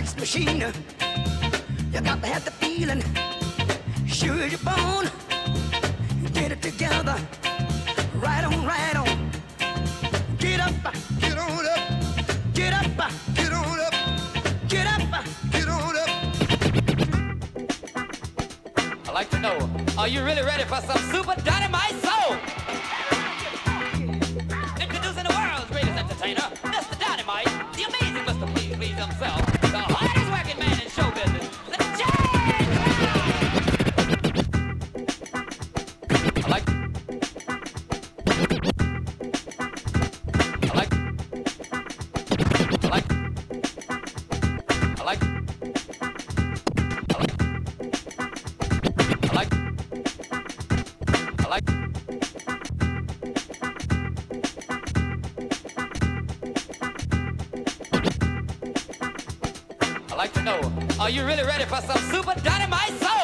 sex machine. You got to have the feeling, sure you're born. Get it together, right on, right on. Get up, get on up, get up, get on up, get up, get on up. I'd like to know, are you really ready for some super? Di- Are you really ready for some super dynamite soul?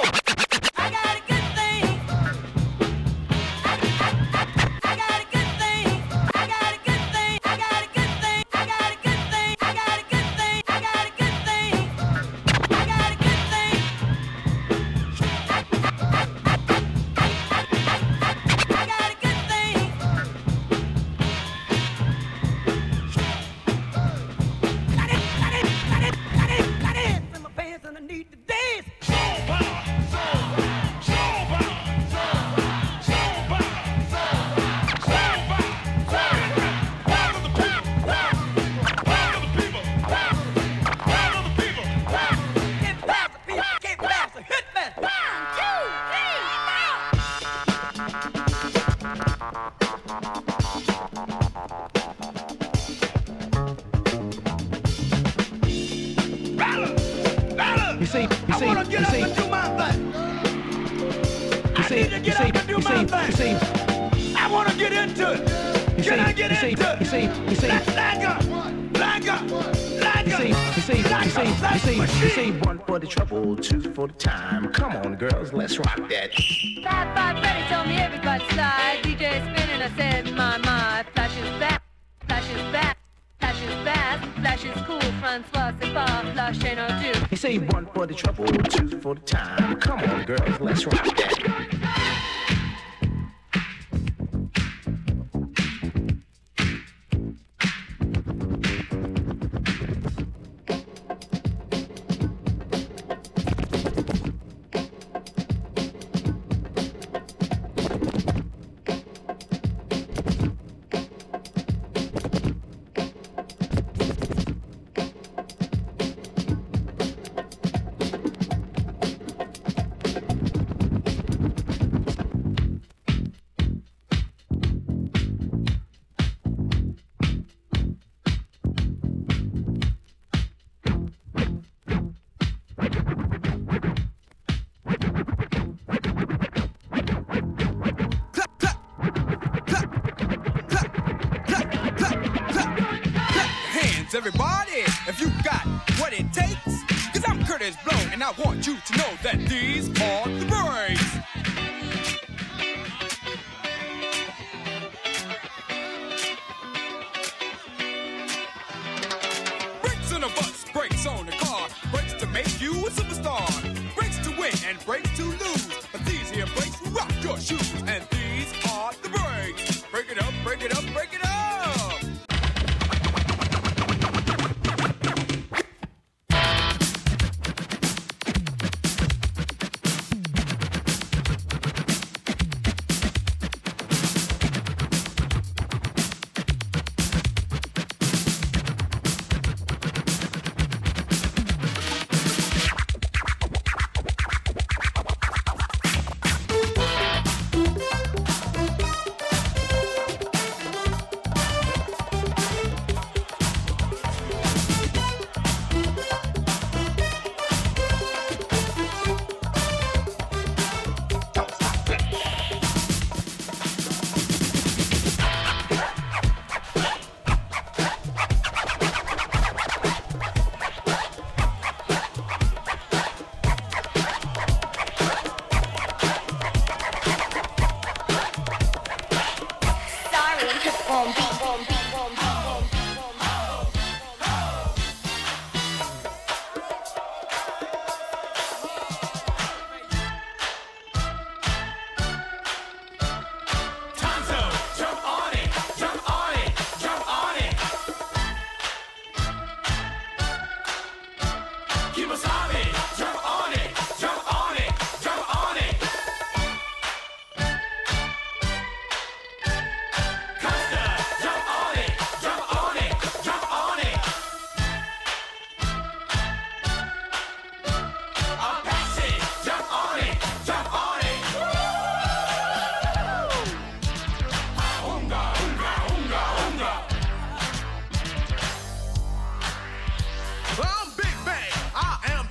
thing. I want to get into it. Can see, I get into it? You see, you see, let's lag up, lag up, lag up. You see, you see, you see, you see, you see, one for the trouble, two for the time. Come on, girls, let's rock that. Five, five, Freddy told me everybody slide. DJ spinning, I said, my, my, flash is back, flash is back. Flash is fast, flash is cool, Francois, c'est pas flash ain't no do. You say one for the trouble, two for the time. Come on, girls, let's rock I want you to know that these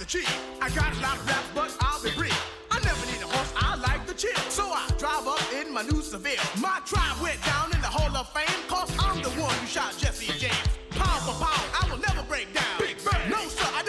the. I got a lot of raps, but I'll be brief. I never need a horse, I like the chill. So I drive up in my new Seville. My tribe went down in the Hall of Fame, cause I'm the one who shot Jesse James. Power for power, I will never break down. Big Bang. No, sir, I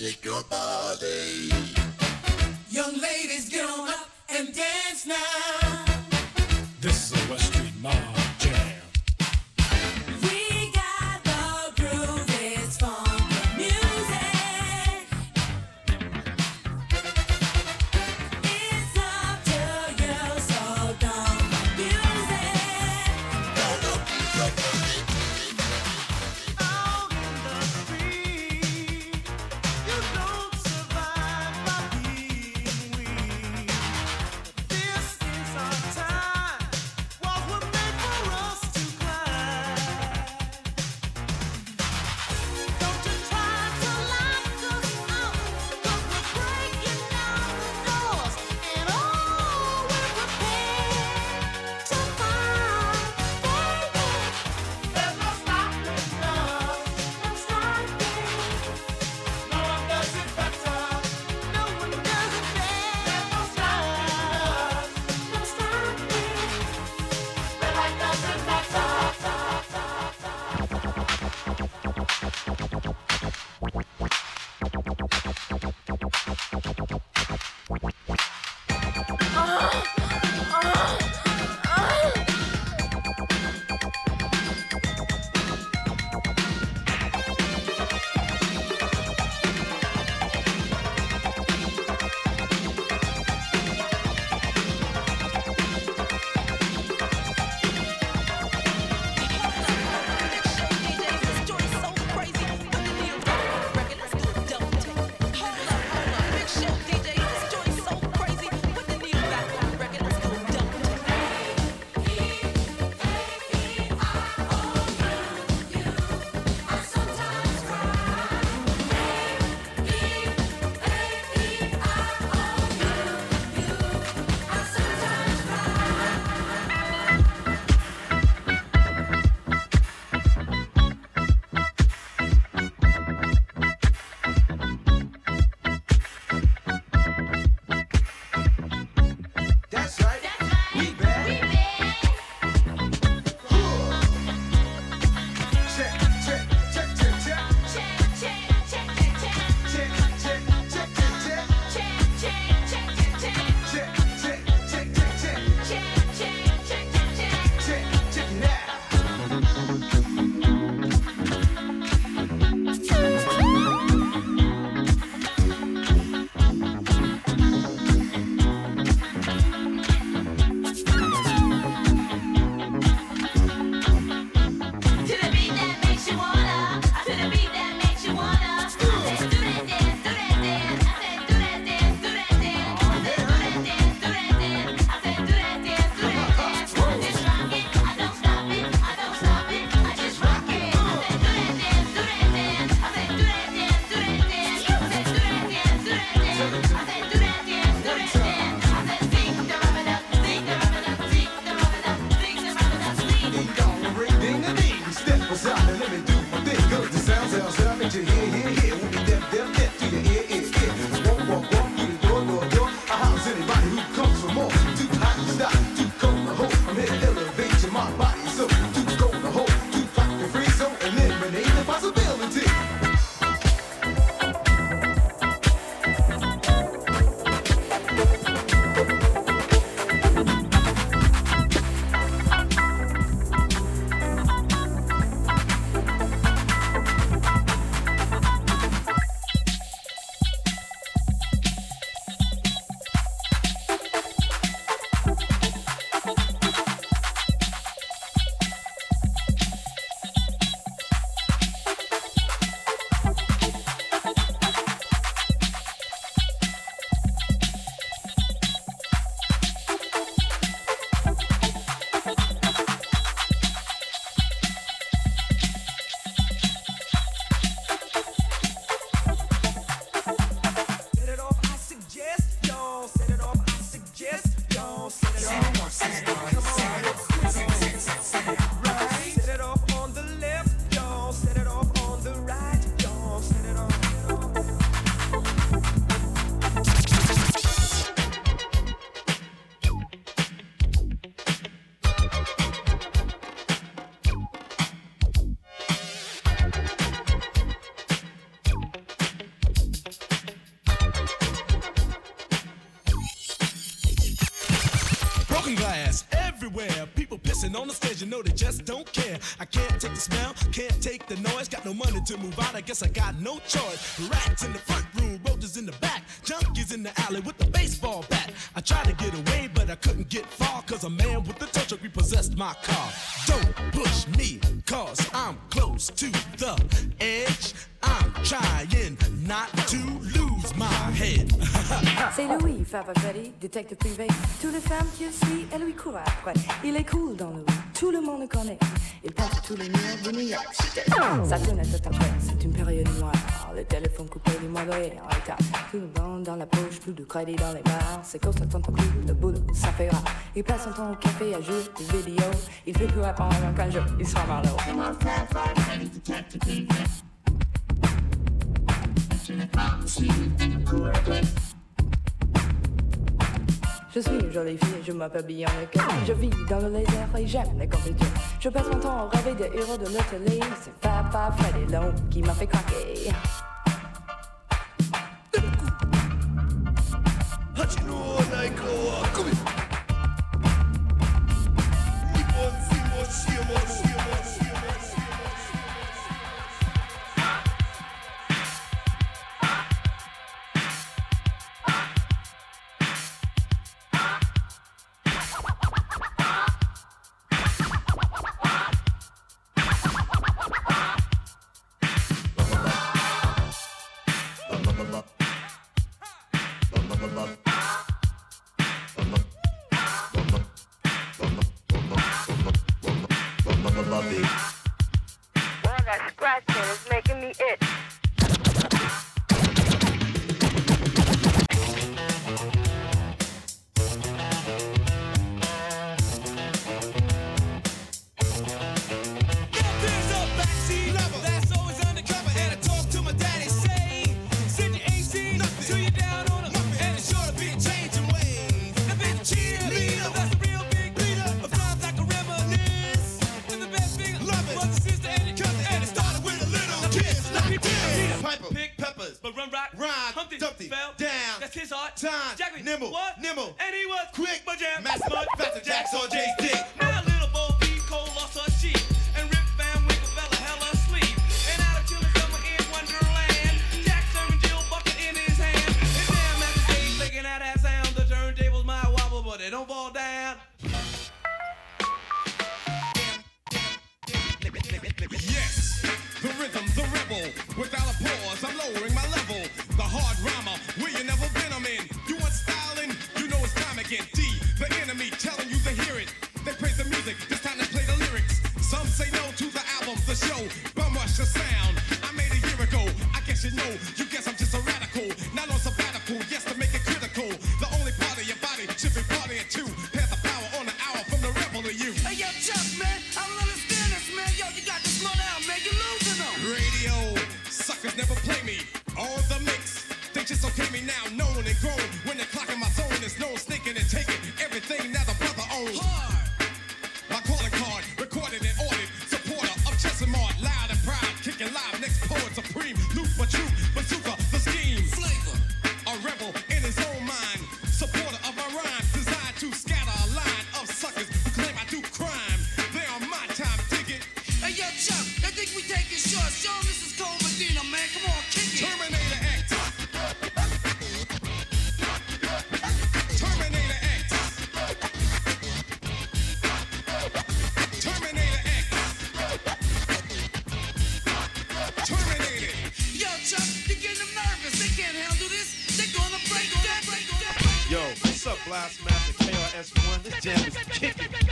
shake your body. Young ladies, get on up and dance now. Guess I got no choice. Rats in the front room, roaches in the back. Junkies in the alley with the baseball bat. I tried to get away, but I couldn't get far. Cause a man with a tow truck repossessed my car. Don't push me, cause I'm close to the edge. I'm trying not to lose my head. C'est Louis, Freddy, détective privé. Toutes les femmes qu'il suit, elles lui courent après. Il est cool dans le tout le monde connaît. Il peint tous les murs de New York City. Fenêtre est en train, c'est une période noire. Le téléphone coupé, les mois en retard. Tout le monde dans la poche, plus de crédit dans les bars. C'est ça tant que le boulot, ça fait rare. Il passe son temps au café à jouer des vidéos. Il fait plus répondre qu'un jour, il sera marlot. Je suis une jolie fille, je m'appelle en cœur Je vis dans le laser et j'aime les compétitions. Je passe mon temps à rêver des héros de notre. C'est Papa Freddy Long qui m'a fait craquer. Fell down. That's his art. Time, Jackman, nimble, what? Nimble, and he was quick, but jam, mass mud, faster jacks on Jay's dick. Now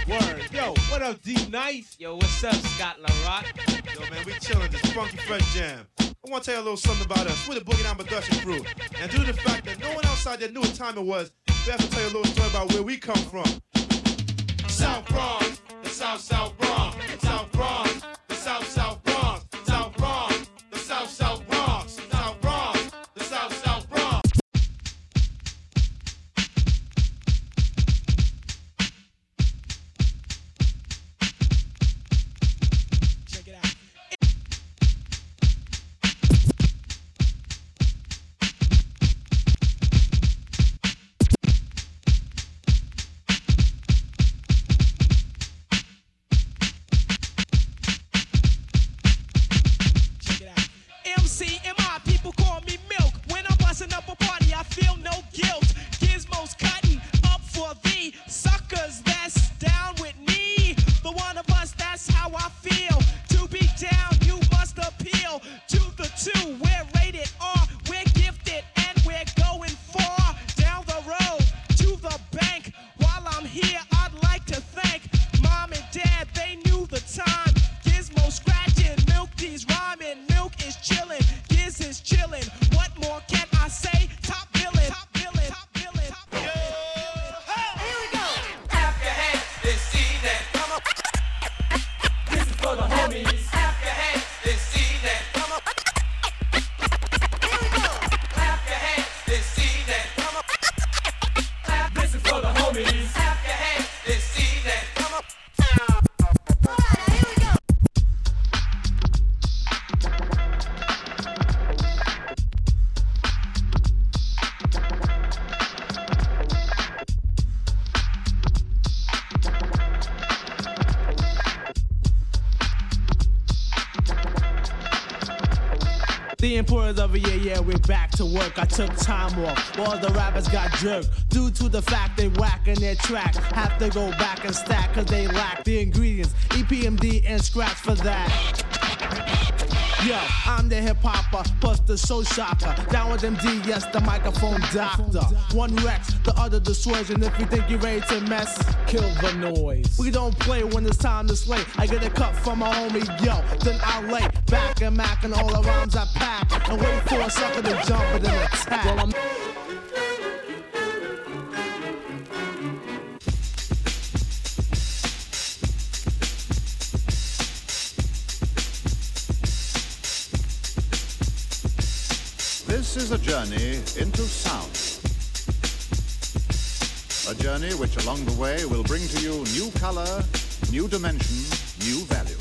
Word. Yo, what up, D Nice? Yo, what's up, Scott LaRock? Yo, man, we chilling this funky fresh jam. I want to tell you a little something about us. We're the Boogie Down Production crew. And due to the fact that no one outside there knew what time it was, we have to tell you a little story about where we come from. South Bronx, the South South Bronx, South Bronx, The importance of a year, yeah, we're back to work. I took time off, all the rappers got jerked. Due to the fact they whack in their track. Have to go back and stack, cause they lack the ingredients. EPMD and scratch for that. Yo, I'm the hip hopper, plus the soul shocker. Down with MD, yes, the microphone doctor. One Rex, the other dissuasion. If you think you're ready to mess, kill the noise. We don't play when it's time to slay. I get a cut from my homie, yo, then I lay back and mac and all the rhymes I pack. And wait for a sucker to jump and then attack. Well, This is a journey into sound. A journey which along the way will bring to you new color, new dimension, new value.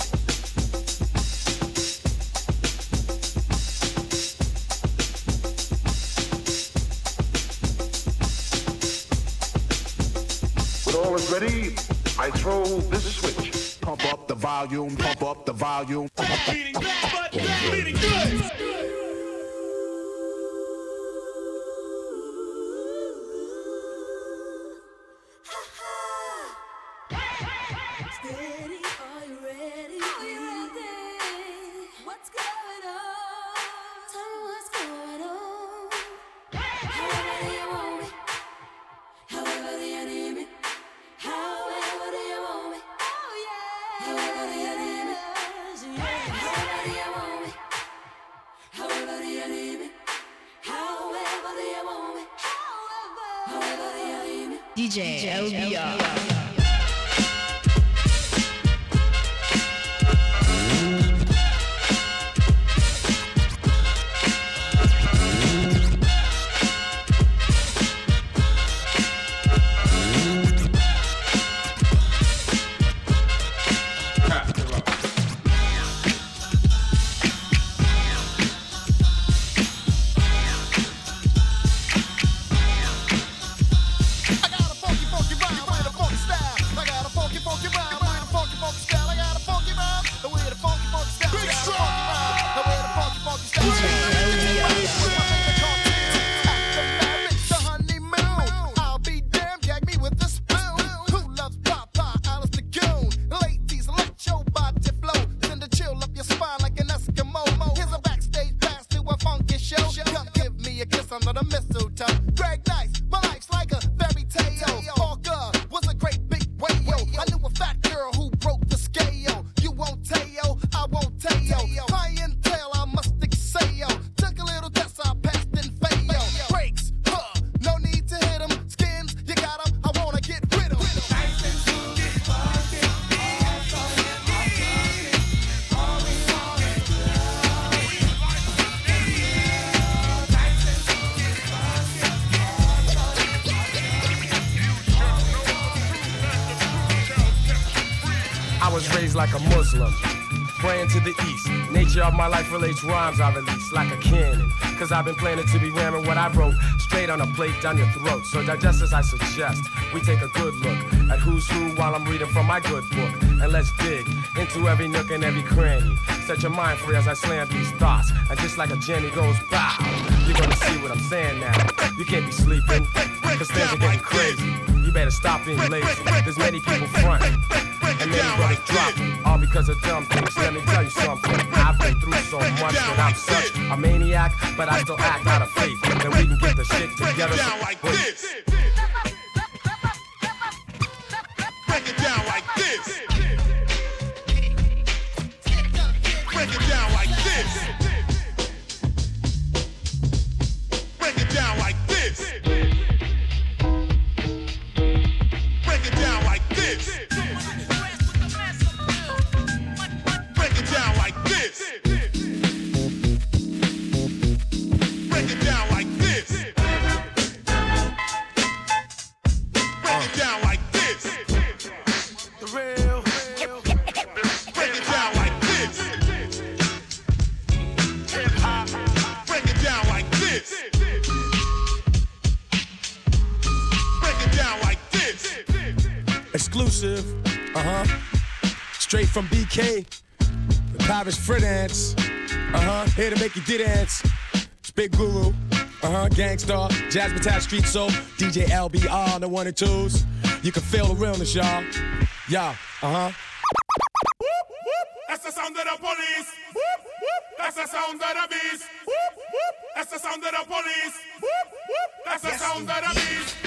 When all is ready, I throw this switch. Pump up the volume, pump up the volume. Beating bad, but beating good. Me? DJ LBR. I I release like a cannon. Cause I've been planning to be ramming what I wrote straight on a plate down your throat. So digest as I suggest. We take a good look at who's who while I'm reading from my good book. And let's dig into every nook and every cranny. Set your mind free as I slam these thoughts. And just like a Jenny goes bow, you're gonna see what I'm saying now. You can't be sleeping, cause things are getting crazy. You better stop being lazy. There's many people fronting, and many brothers dropping, all because of dumb things. Let me tell you something. I've been through so much that I'm such a maniac, but I still act out of faith that we can get the shit together. Down like this. Break it down like this. From The Paris Frit Uh huh. Here to make you dance. It's Big Guru. Uh huh. Gang Starr. Jasmine Tap Street Soul. DJ LBR. The one and twos. You can feel the realness, y'all. Yeah. Uh huh. That's the sound of the police. That's the sound of the beast. That's the sound of the police. That's the sound of the beast.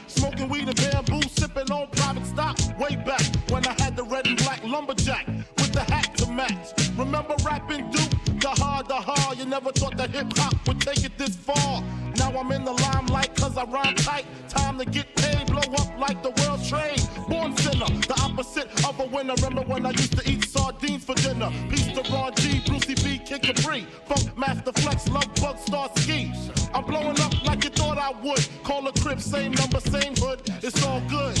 Smoking weed and bamboo, sipping on private stock. Way back when I had the red and black lumberjack with the hat to match. Remember rapping Duke? The hard, the hard. You never thought that hip hop would take it this far. Now I'm in the limelight cause I rhyme tight. Time to get paid, blow up like the world trade. Born sinner, the opposite of a winner. Remember when I used to eat sardines for dinner? Peace to Ron G, Brucey B, Kid Capri. Funk Master Flex, Love Bug, Starski. I would. Call a crib, same number, same hood. It's all good.